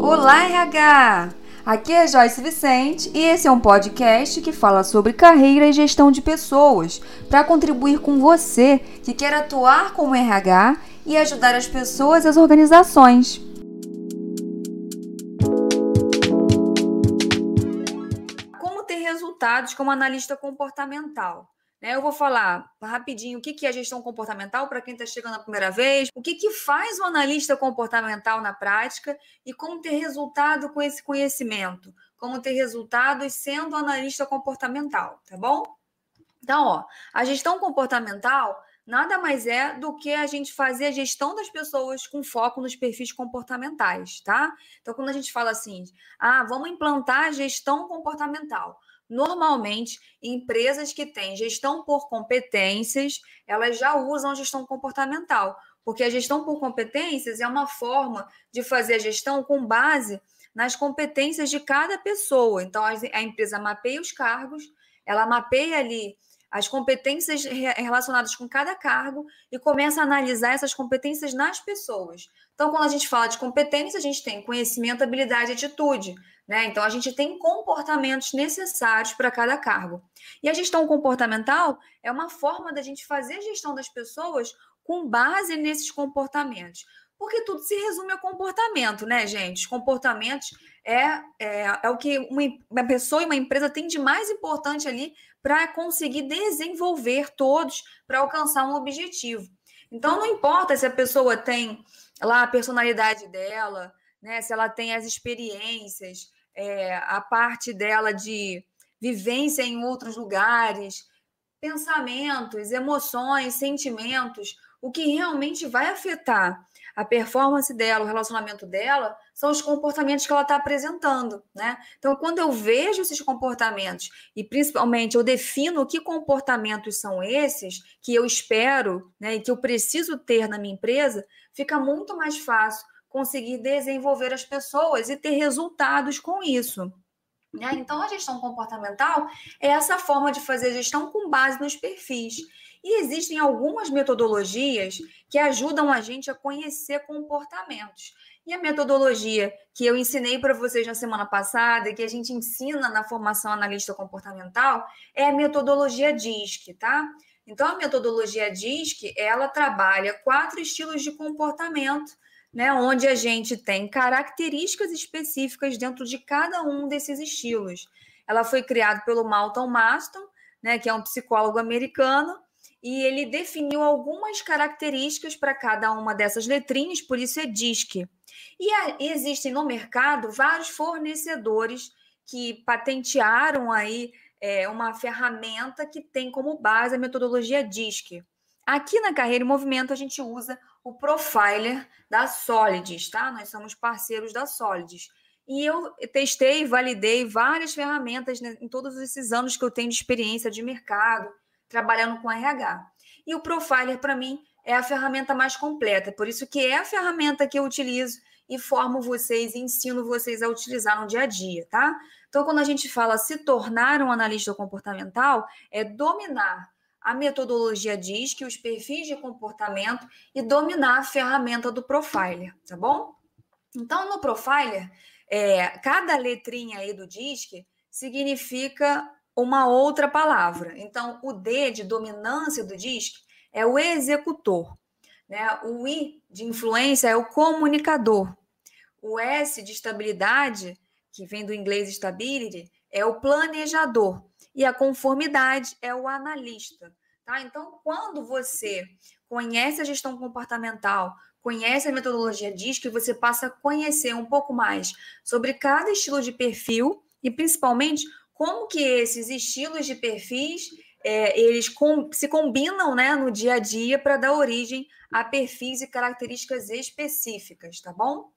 Olá, RH! Aqui é Joyce Vicente e esse é um podcast que fala sobre carreira e gestão de pessoas para contribuir com você que quer atuar como RH e ajudar as pessoas e as organizações. Como ter resultados como analista comportamental? Né? Eu vou falar rapidinho o que é gestão comportamental para quem está chegando a primeira vez, o que, que faz um analista comportamental na prática e como ter resultado com esse conhecimento, como ter resultados sendo analista comportamental, tá bom? Então, ó, a gestão comportamental nada mais é do que a gente fazer a gestão das pessoas com foco nos perfis comportamentais, tá? Então, quando a gente fala assim, ah, vamos implantar a gestão comportamental. Normalmente, empresas que têm gestão por competências, elas já usam gestão comportamental, porque a gestão por competências é uma forma de fazer a gestão com base nas competências de cada pessoa. Então, a empresa mapeia os cargos, ela mapeia ali as competências relacionadas com cada cargo e começa a analisar essas competências nas pessoas. Então, quando a gente fala de competência, a gente tem conhecimento, habilidade atitude. Né? Então, a gente tem comportamentos necessários para cada cargo. E a gestão comportamental é uma forma da gente fazer a gestão das pessoas com base nesses comportamentos. Porque tudo se resume a comportamento, né, gente? Os comportamentos é, é, é o que uma, uma pessoa e uma empresa têm de mais importante ali para conseguir desenvolver todos para alcançar um objetivo. Então, não importa se a pessoa tem lá a personalidade dela, né, se ela tem as experiências, é, a parte dela de vivência em outros lugares, pensamentos, emoções, sentimentos, o que realmente vai afetar a performance dela, o relacionamento dela, são os comportamentos que ela está apresentando, né? Então, quando eu vejo esses comportamentos e principalmente eu defino que comportamentos são esses que eu espero, né, e que eu preciso ter na minha empresa, fica muito mais fácil conseguir desenvolver as pessoas e ter resultados com isso. Né? Então, a gestão comportamental é essa forma de fazer gestão com base nos perfis. E existem algumas metodologias que ajudam a gente a conhecer comportamentos. E a metodologia que eu ensinei para vocês na semana passada, que a gente ensina na formação analista comportamental, é a metodologia DISC, tá? Então, a metodologia DISC, ela trabalha quatro estilos de comportamento né, onde a gente tem características específicas dentro de cada um desses estilos. Ela foi criada pelo Malton Maston, né, que é um psicólogo americano, e ele definiu algumas características para cada uma dessas letrinhas, por isso é DISC. E existem no mercado vários fornecedores que patentearam aí é, uma ferramenta que tem como base a metodologia DISC. Aqui na Carreira em Movimento, a gente usa o Profiler da Solids, tá? Nós somos parceiros da Solids. E eu testei, validei várias ferramentas né, em todos esses anos que eu tenho de experiência de mercado, trabalhando com RH. E o Profiler, para mim, é a ferramenta mais completa. Por isso que é a ferramenta que eu utilizo e formo vocês ensino vocês a utilizar no dia a dia, tá? Então, quando a gente fala se tornar um analista comportamental, é dominar a metodologia diz que os perfis de comportamento e dominar a ferramenta do profiler, tá bom? Então, no profiler, é, cada letrinha aí do DISC significa uma outra palavra. Então, o D de dominância do DISC é o executor, né? O I de influência é o comunicador. O S de estabilidade, que vem do inglês stability, é o planejador e a conformidade é o analista. Tá? Então, quando você conhece a gestão comportamental, conhece a metodologia diz que você passa a conhecer um pouco mais sobre cada estilo de perfil e principalmente como que esses estilos de perfis é, eles com, se combinam né, no dia a dia para dar origem a perfis e características específicas, tá bom?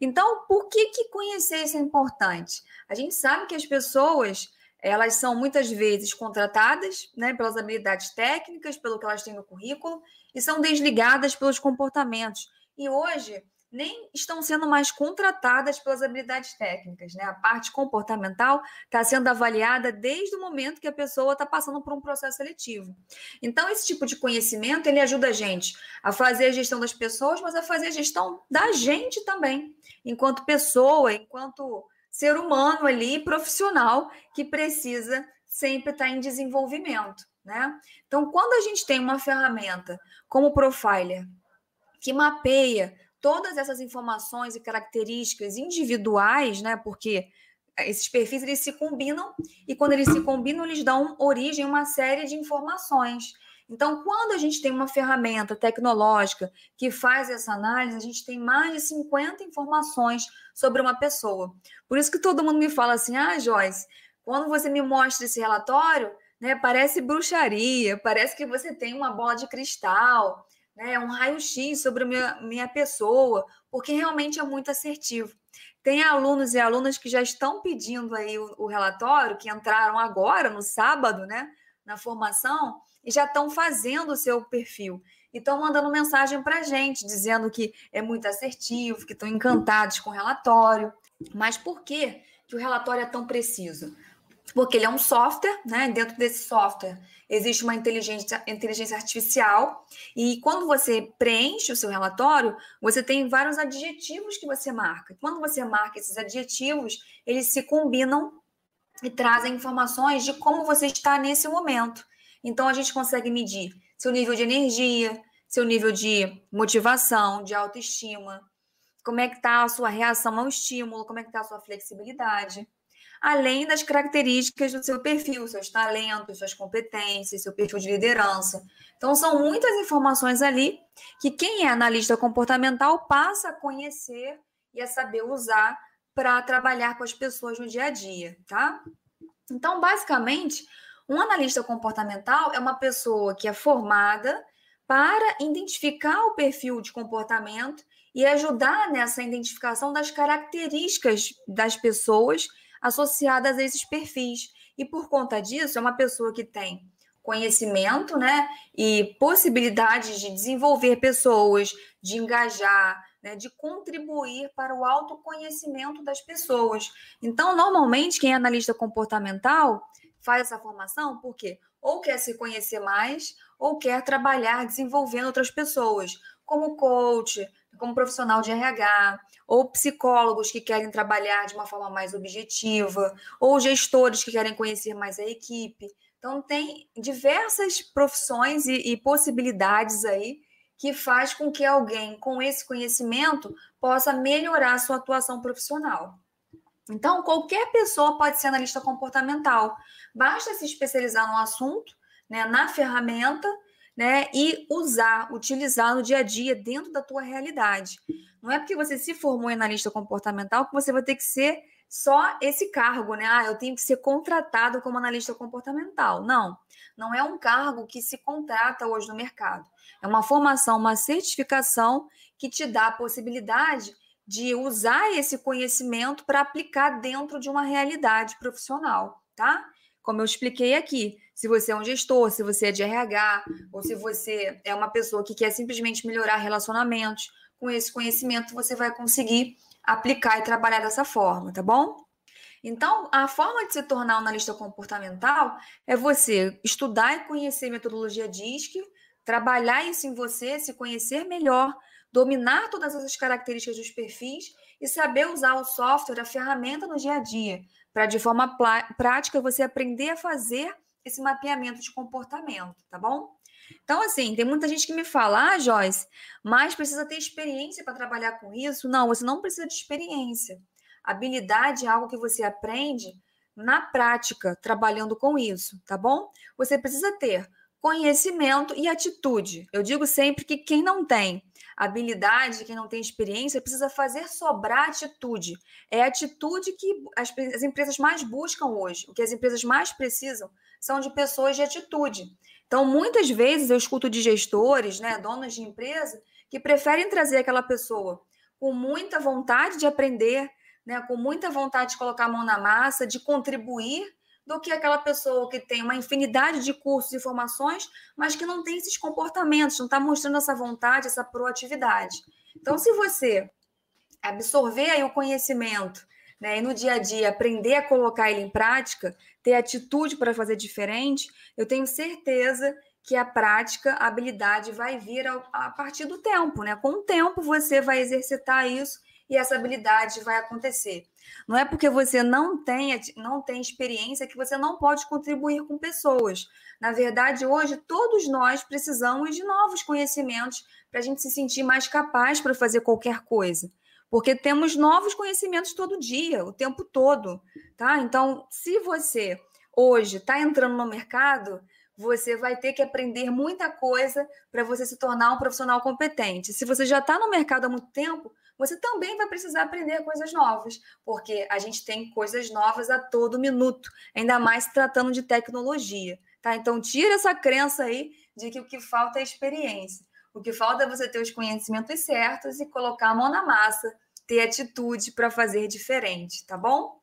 Então, por que, que conhecer isso é importante? A gente sabe que as pessoas elas são muitas vezes contratadas né, pelas habilidades técnicas, pelo que elas têm no currículo, e são desligadas pelos comportamentos. E hoje nem estão sendo mais contratadas pelas habilidades técnicas, né? A parte comportamental está sendo avaliada desde o momento que a pessoa está passando por um processo seletivo. Então, esse tipo de conhecimento ele ajuda a gente a fazer a gestão das pessoas, mas a fazer a gestão da gente também, enquanto pessoa, enquanto ser humano ali, profissional, que precisa sempre estar em desenvolvimento, né? Então, quando a gente tem uma ferramenta como o Profiler, que mapeia todas essas informações e características individuais, né? Porque esses perfis eles se combinam e quando eles se combinam eles dão origem a uma série de informações. Então, quando a gente tem uma ferramenta tecnológica que faz essa análise, a gente tem mais de 50 informações sobre uma pessoa. Por isso que todo mundo me fala assim: "Ah, Joyce, quando você me mostra esse relatório, né, parece bruxaria, parece que você tem uma bola de cristal, né, um raio-x sobre a minha, minha pessoa, porque realmente é muito assertivo. Tem alunos e alunas que já estão pedindo aí o, o relatório, que entraram agora, no sábado, né, na formação, e já estão fazendo o seu perfil. E estão mandando mensagem para a gente, dizendo que é muito assertivo, que estão encantados com o relatório. Mas por que, que o relatório é tão preciso? Porque ele é um software, né? Dentro desse software existe uma inteligência, inteligência artificial, e quando você preenche o seu relatório, você tem vários adjetivos que você marca. Quando você marca esses adjetivos, eles se combinam e trazem informações de como você está nesse momento. Então, a gente consegue medir seu nível de energia, seu nível de motivação, de autoestima, como é que está a sua reação ao estímulo, como é que está a sua flexibilidade além das características do seu perfil, seus talentos, suas competências, seu perfil de liderança. Então, são muitas informações ali que quem é analista comportamental passa a conhecer e a saber usar para trabalhar com as pessoas no dia a dia, tá? Então, basicamente, um analista comportamental é uma pessoa que é formada para identificar o perfil de comportamento e ajudar nessa identificação das características das pessoas associadas a esses perfis. E por conta disso, é uma pessoa que tem conhecimento, né, e possibilidades de desenvolver pessoas, de engajar, né, de contribuir para o autoconhecimento das pessoas. Então, normalmente, quem é analista comportamental faz essa formação porque ou quer se conhecer mais ou quer trabalhar desenvolvendo outras pessoas, como coach, como profissional de RH, ou psicólogos que querem trabalhar de uma forma mais objetiva, ou gestores que querem conhecer mais a equipe. Então, tem diversas profissões e, e possibilidades aí que faz com que alguém com esse conhecimento possa melhorar a sua atuação profissional. Então, qualquer pessoa pode ser analista comportamental. Basta se especializar no assunto, né, na ferramenta, né, e usar, utilizar no dia a dia dentro da tua realidade. Não é porque você se formou em analista comportamental que você vai ter que ser só esse cargo, né? Ah, eu tenho que ser contratado como analista comportamental. Não, não é um cargo que se contrata hoje no mercado. É uma formação, uma certificação que te dá a possibilidade de usar esse conhecimento para aplicar dentro de uma realidade profissional, tá? Como eu expliquei aqui, se você é um gestor, se você é de RH, ou se você é uma pessoa que quer simplesmente melhorar relacionamentos, com esse conhecimento você vai conseguir aplicar e trabalhar dessa forma, tá bom? Então, a forma de se tornar um analista comportamental é você estudar e conhecer metodologia DISC, trabalhar isso em você, se conhecer melhor, dominar todas essas características dos perfis e saber usar o software, a ferramenta no dia a dia, para de forma prática você aprender a fazer esse mapeamento de comportamento, tá bom? Então, assim, tem muita gente que me fala, ah, Joyce, mas precisa ter experiência para trabalhar com isso. Não, você não precisa de experiência. Habilidade é algo que você aprende na prática, trabalhando com isso, tá bom? Você precisa ter conhecimento e atitude. Eu digo sempre que quem não tem habilidade, quem não tem experiência, precisa fazer sobrar atitude. É a atitude que as, as empresas mais buscam hoje. O que as empresas mais precisam são de pessoas de atitude. Então, muitas vezes eu escuto de gestores, né, donos de empresa, que preferem trazer aquela pessoa com muita vontade de aprender, né, com muita vontade de colocar a mão na massa, de contribuir, do que aquela pessoa que tem uma infinidade de cursos e formações, mas que não tem esses comportamentos, não está mostrando essa vontade, essa proatividade. Então, se você absorver aí o conhecimento, né, e no dia a dia aprender a colocar ele em prática, ter atitude para fazer diferente, eu tenho certeza que a prática, a habilidade vai vir a, partir do tempo, né? Com o tempo você vai exercitar isso e essa habilidade vai acontecer. Não é porque você não tem, não tem experiência que você não pode contribuir com pessoas. Na verdade, hoje, todos nós precisamos de novos conhecimentos para a gente se sentir mais capaz para fazer qualquer coisa. Porque temos novos conhecimentos todo dia, o tempo todo. Tá? Então, se você hoje está entrando no mercado, você vai ter que aprender muita coisa para você se tornar um profissional competente. Se você já está no mercado há muito tempo, você também vai precisar aprender coisas novas, porque a gente tem coisas novas a todo minuto, ainda mais tratando de tecnologia. Tá? Então, tira essa crença aí de que o que falta é experiência. O que falta é você ter os conhecimentos certos e colocar a mão na massa, ter atitude para fazer diferente, tá bom?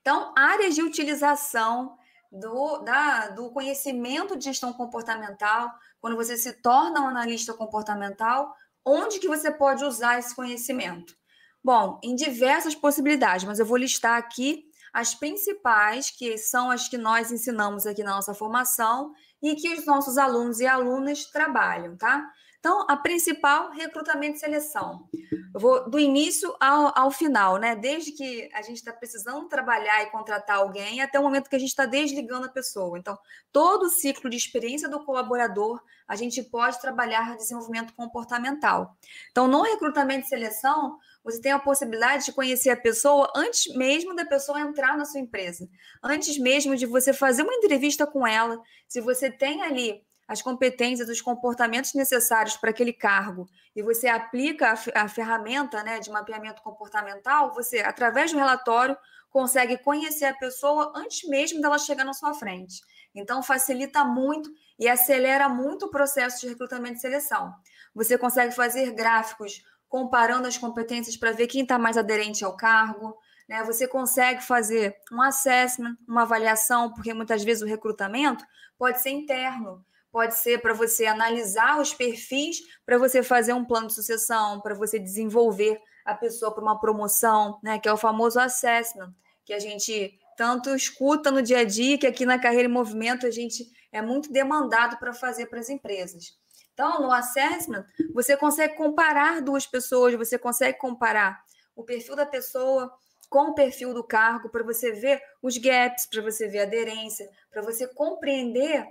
Então, áreas de utilização do, da, do conhecimento de gestão comportamental, quando você se torna um analista comportamental, onde que você pode usar esse conhecimento? Bom, em diversas possibilidades, mas eu vou listar aqui as principais, que são as que nós ensinamos aqui na nossa formação e que os nossos alunos e alunas trabalham, tá? Então, a principal, recrutamento e seleção. Eu vou do início ao, ao final, né? Desde que a gente está precisando trabalhar e contratar alguém até o momento que a gente está desligando a pessoa. Então, todo o ciclo de experiência do colaborador, a gente pode trabalhar desenvolvimento comportamental. Então, no recrutamento e seleção, você tem a possibilidade de conhecer a pessoa antes mesmo da pessoa entrar na sua empresa. Antes mesmo de você fazer uma entrevista com ela, se você tem ali as competências, os comportamentos necessários para aquele cargo e você aplica a, a ferramenta né, de mapeamento comportamental, você, através do relatório, consegue conhecer a pessoa antes mesmo dela chegar na sua frente. Então, facilita muito e acelera muito o processo de recrutamento e seleção. Você consegue fazer gráficos comparando as competências para ver quem está mais aderente ao cargo. Né? Você consegue fazer um assessment, uma avaliação, porque muitas vezes o recrutamento pode ser interno pode ser para você analisar os perfis, para você fazer um plano de sucessão, para você desenvolver a pessoa para uma promoção, né, que é o famoso assessment, que a gente tanto escuta no dia a dia, que aqui na Carreira em Movimento a gente é muito demandado para fazer para as empresas. Então, no assessment, você consegue comparar duas pessoas, você consegue comparar o perfil da pessoa com o perfil do cargo, para você ver os gaps, para você ver a aderência, para você compreender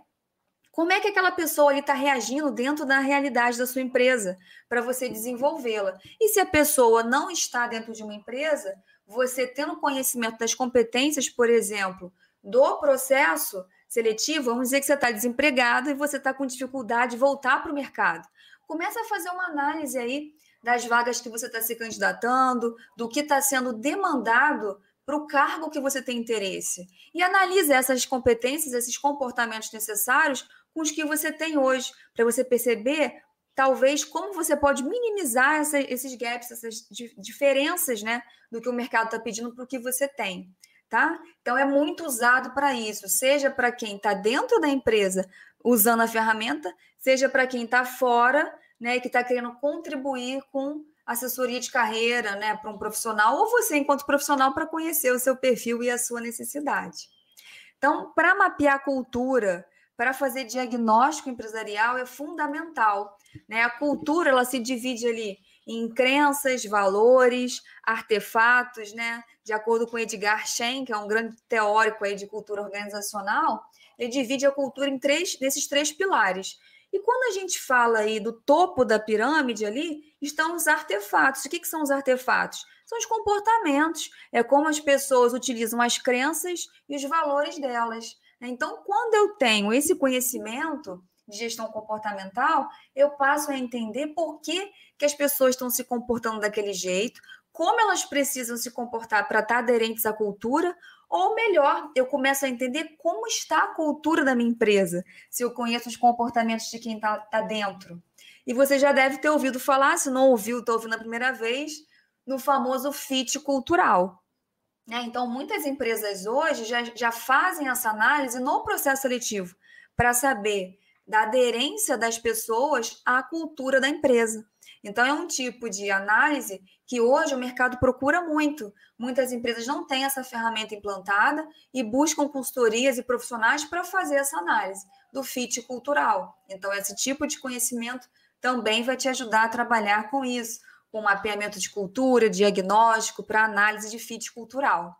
como é que aquela pessoa está reagindo dentro da realidade da sua empresa para você desenvolvê-la? E se a pessoa não está dentro de uma empresa, você tendo conhecimento das competências, por exemplo, do processo seletivo, vamos dizer que você está desempregado e você está com dificuldade de voltar para o mercado. Começa a fazer uma análise aí das vagas que você está se candidatando, do que está sendo demandado para o cargo que você tem interesse. E analise essas competências, esses comportamentos necessários com os que você tem hoje, para você perceber talvez como você pode minimizar essa, esses gaps, essas diferenças, né, do que o mercado está pedindo para o que você tem, tá? Então é muito usado para isso, seja para quem está dentro da empresa usando a ferramenta, seja para quem está fora, né, que está querendo contribuir com assessoria de carreira, né, para um profissional, ou você enquanto profissional para conhecer o seu perfil e a sua necessidade. Então, para mapear cultura, para fazer diagnóstico empresarial é fundamental. Né? A cultura ela se divide ali em crenças, valores, artefatos, né? De acordo com Edgar Schein, que é um grande teórico aí de cultura organizacional, ele divide a cultura em três, nesses três pilares. E quando a gente fala aí do topo da pirâmide ali, estão os artefatos. O que, que são os artefatos? São os comportamentos. É como as pessoas utilizam as crenças e os valores delas. Então, quando eu tenho esse conhecimento de gestão comportamental, eu passo a entender por que, que as pessoas estão se comportando daquele jeito, como elas precisam se comportar para estar aderentes à cultura, ou melhor, eu começo a entender como está a cultura da minha empresa, se eu conheço os comportamentos de quem está tá dentro. E você já deve ter ouvido falar, se não ouviu, está ouvindo a primeira vez, no famoso fit cultural. Né? Então, muitas empresas hoje já, já fazem essa análise no processo seletivo para saber da aderência das pessoas à cultura da empresa. Então, é um tipo de análise que hoje o mercado procura muito. Muitas empresas não têm essa ferramenta implantada e buscam consultorias e profissionais para fazer essa análise do fit cultural. Então, esse tipo de conhecimento também vai te ajudar a trabalhar com isso, com mapeamento de cultura, diagnóstico para análise de fit cultural.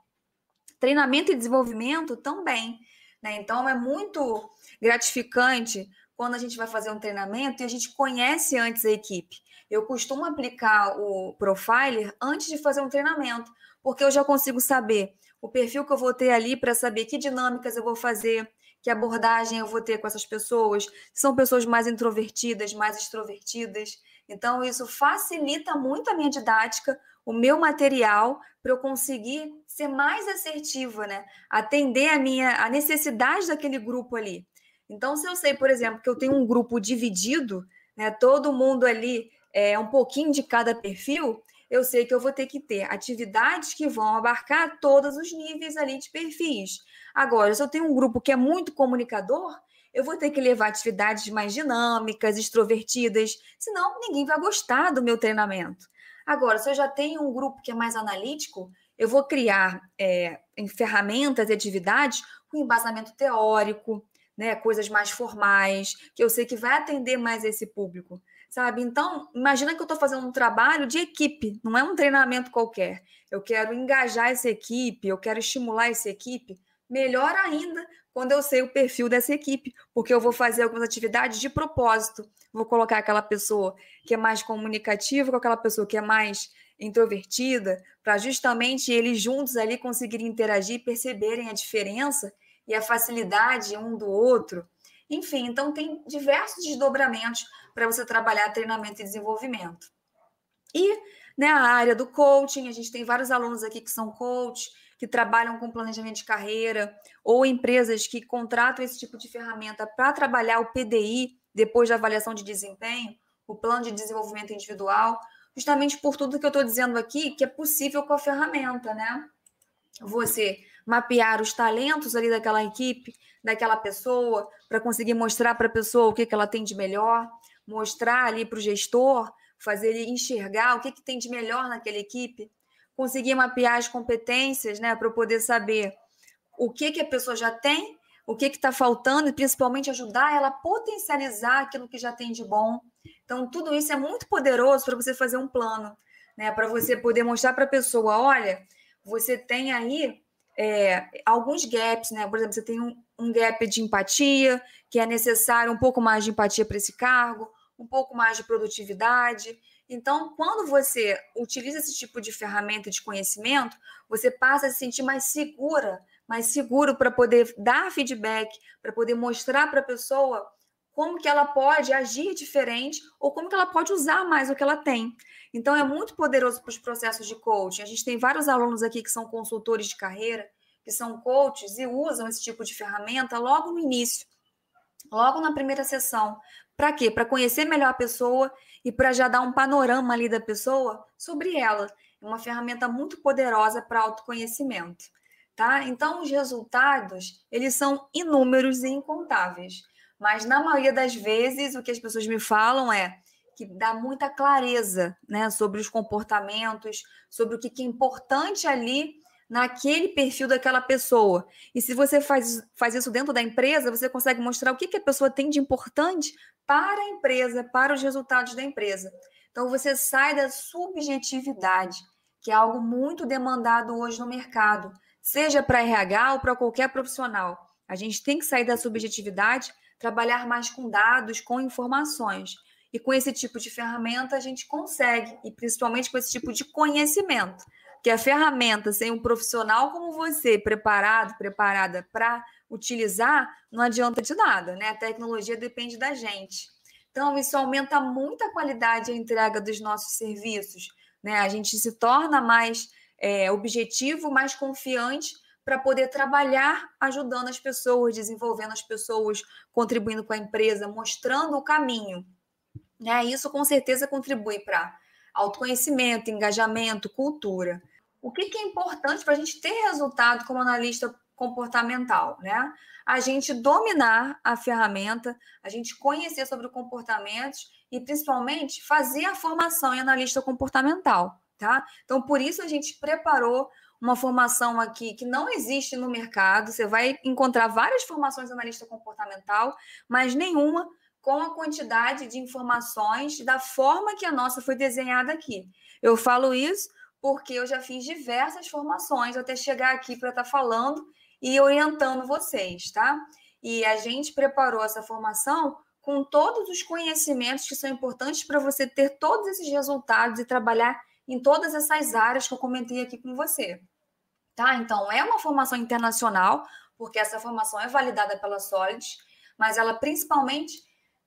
Treinamento e desenvolvimento também. Né? Então, é muito gratificante quando a gente vai fazer um treinamento e a gente conhece antes a equipe. Eu costumo aplicar o Profiler antes de fazer um treinamento, porque eu já consigo saber o perfil que eu vou ter ali para saber que dinâmicas eu vou fazer, que abordagem eu vou ter com essas pessoas. São pessoas mais introvertidas, mais extrovertidas. Então, isso facilita muito a minha didática, o meu material, para eu conseguir ser mais assertiva, né? Atender a minha a necessidade daquele grupo ali. Então, se eu sei, por exemplo, que eu tenho um grupo dividido, né, todo mundo ali é um pouquinho de cada perfil, eu sei que eu vou ter que ter atividades que vão abarcar todos os níveis ali de perfis. Agora, se eu tenho um grupo que é muito comunicador, eu vou ter que levar atividades mais dinâmicas, extrovertidas, senão ninguém vai gostar do meu treinamento. Agora, se eu já tenho um grupo que é mais analítico, eu vou criar é, ferramentas e atividades com embasamento teórico, né, coisas mais formais, que eu sei que vai atender mais esse público, sabe? Então, imagina que eu estou fazendo um trabalho de equipe, não é um treinamento qualquer. Eu quero engajar essa equipe, eu quero estimular essa equipe. Melhor ainda quando eu sei o perfil dessa equipe, porque eu vou fazer algumas atividades de propósito. Vou colocar aquela pessoa que é mais comunicativa com aquela pessoa que é mais introvertida, para justamente eles juntos ali conseguirem interagir, perceberem a diferença e a facilidade um do outro. Enfim, então tem diversos desdobramentos para você trabalhar treinamento e desenvolvimento. E né, a área do coaching, a gente tem vários alunos aqui que são coach, que trabalham com planejamento de carreira, ou empresas que contratam esse tipo de ferramenta para trabalhar o PDI depois da avaliação de desempenho, o plano de desenvolvimento individual, justamente por tudo que eu estou dizendo aqui, que é possível com a ferramenta, né? Você mapear os talentos ali daquela equipe, daquela pessoa, para conseguir mostrar para a pessoa o que, que ela tem de melhor, mostrar ali para o gestor, fazer ele enxergar o que, que tem de melhor naquela equipe, conseguir mapear as competências, né, para poder saber o que, que a pessoa já tem, o que está faltando e principalmente ajudar ela a potencializar aquilo que já tem de bom. Então, tudo isso é muito poderoso para você fazer um plano, né, para você poder mostrar para a pessoa: olha, você tem aí é, alguns gaps, né? Por exemplo, você tem um, um gap de empatia, que é necessário um pouco mais de empatia para esse cargo, um pouco mais de produtividade. Então, quando você utiliza esse tipo de ferramenta de conhecimento, você passa a se sentir mais segura, mais seguro para poder dar feedback, para poder mostrar para a pessoa como que ela pode agir diferente ou como que ela pode usar mais o que ela tem. Então é muito poderoso para os processos de coaching. A gente tem vários alunos aqui que são consultores de carreira, que são coaches e usam esse tipo de ferramenta logo no início, logo na primeira sessão. Para quê? Para conhecer melhor a pessoa e para já dar um panorama ali da pessoa sobre ela. É uma ferramenta muito poderosa para autoconhecimento, tá? Então os resultados, eles são inúmeros e incontáveis. Mas na maioria das vezes o que as pessoas me falam é que dá muita clareza, né, sobre os comportamentos, sobre o que é importante ali naquele perfil daquela pessoa. E se você faz, faz isso dentro da empresa, você consegue mostrar o que, que a pessoa tem de importante para a empresa, para os resultados da empresa. Então você sai da subjetividade, que é algo muito demandado hoje no mercado, seja para RH ou para qualquer profissional. A gente tem que sair da subjetividade trabalhar mais com dados, com informações. E com esse tipo de ferramenta a gente consegue, e principalmente com esse tipo de conhecimento. Que a ferramenta, sem um profissional como você, preparado, preparada para utilizar, não adianta de nada, né? A tecnologia depende da gente. Então, isso aumenta muito a qualidade e a entrega dos nossos serviços. Né? A gente se torna mais é, objetivo, mais confiante para poder trabalhar ajudando as pessoas, desenvolvendo as pessoas, contribuindo com a empresa, mostrando o caminho. Né? Isso com certeza contribui para autoconhecimento, engajamento, cultura. O que, que é importante para a gente ter resultado como analista comportamental, né? A gente dominar a ferramenta, a gente conhecer sobre comportamentos e principalmente fazer a formação em analista comportamental, tá? Então, por isso a gente preparou uma formação aqui que não existe no mercado. Você vai encontrar várias formações de analista comportamental, mas nenhuma com a quantidade de informações da forma que a nossa foi desenhada aqui. Eu falo isso porque eu já fiz diversas formações até chegar aqui para estar tá falando e orientando vocês, tá? E a gente preparou essa formação com todos os conhecimentos que são importantes para você ter todos esses resultados e trabalhar em todas essas áreas que eu comentei aqui com você. Tá? Então, é uma formação internacional, porque essa formação é validada pela Solid, mas ela principalmente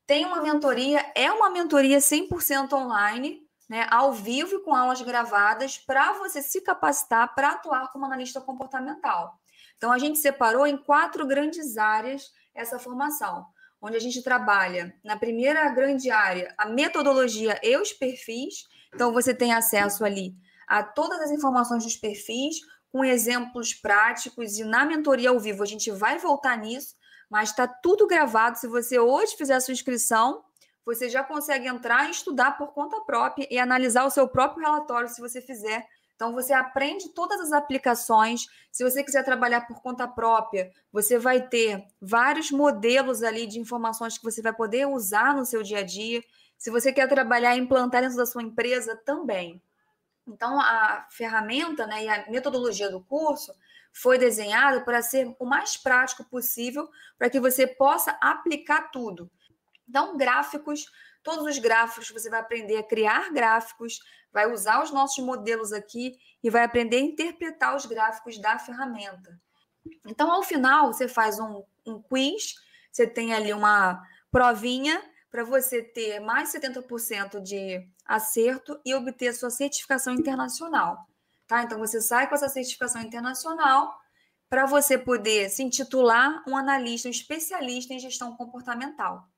tem uma mentoria, é uma mentoria 100% online, né, ao vivo e com aulas gravadas, para você se capacitar para atuar como analista comportamental. Então, a gente separou em quatro grandes áreas essa formação, onde a gente trabalha na primeira grande área a metodologia e os perfis. Então, você tem acesso ali a todas as informações dos perfis, com exemplos práticos, e na mentoria ao vivo a gente vai voltar nisso, mas está tudo gravado. Se você hoje fizer a sua inscrição, você já consegue entrar e estudar por conta própria e analisar o seu próprio relatório se você fizer. Então, você aprende todas as aplicações. Se você quiser trabalhar por conta própria, você vai ter vários modelos ali de informações que você vai poder usar no seu dia a dia. Se você quer trabalhar e implantar dentro da sua empresa, também. Então, a ferramenta né, e a metodologia do curso foi desenhada para ser o mais prático possível para que você possa aplicar tudo. Então, gráficos, todos os gráficos, você vai aprender a criar gráficos, vai usar os nossos modelos aqui e vai aprender a interpretar os gráficos da ferramenta. Então, ao final, você faz um, um quiz, você tem ali uma provinha para você ter mais 70% de acerto e obter sua certificação internacional. Tá? Então, você sai com essa certificação internacional para você poder se intitular um analista, um especialista em gestão comportamental.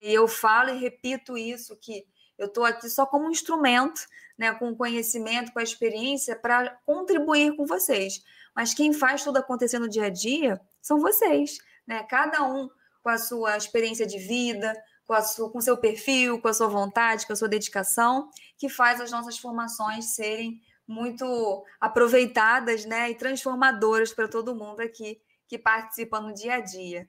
E eu falo e repito isso, que eu estou aqui só como um instrumento, né, com o conhecimento, com a experiência, para contribuir com vocês. Mas quem faz tudo acontecer no dia a dia são vocês, né? Cada um com a sua experiência de vida, com, a sua, com seu perfil, com a sua vontade, com a sua dedicação, que faz as nossas formações serem muito aproveitadas né, e transformadoras para todo mundo aqui que participa no dia a dia.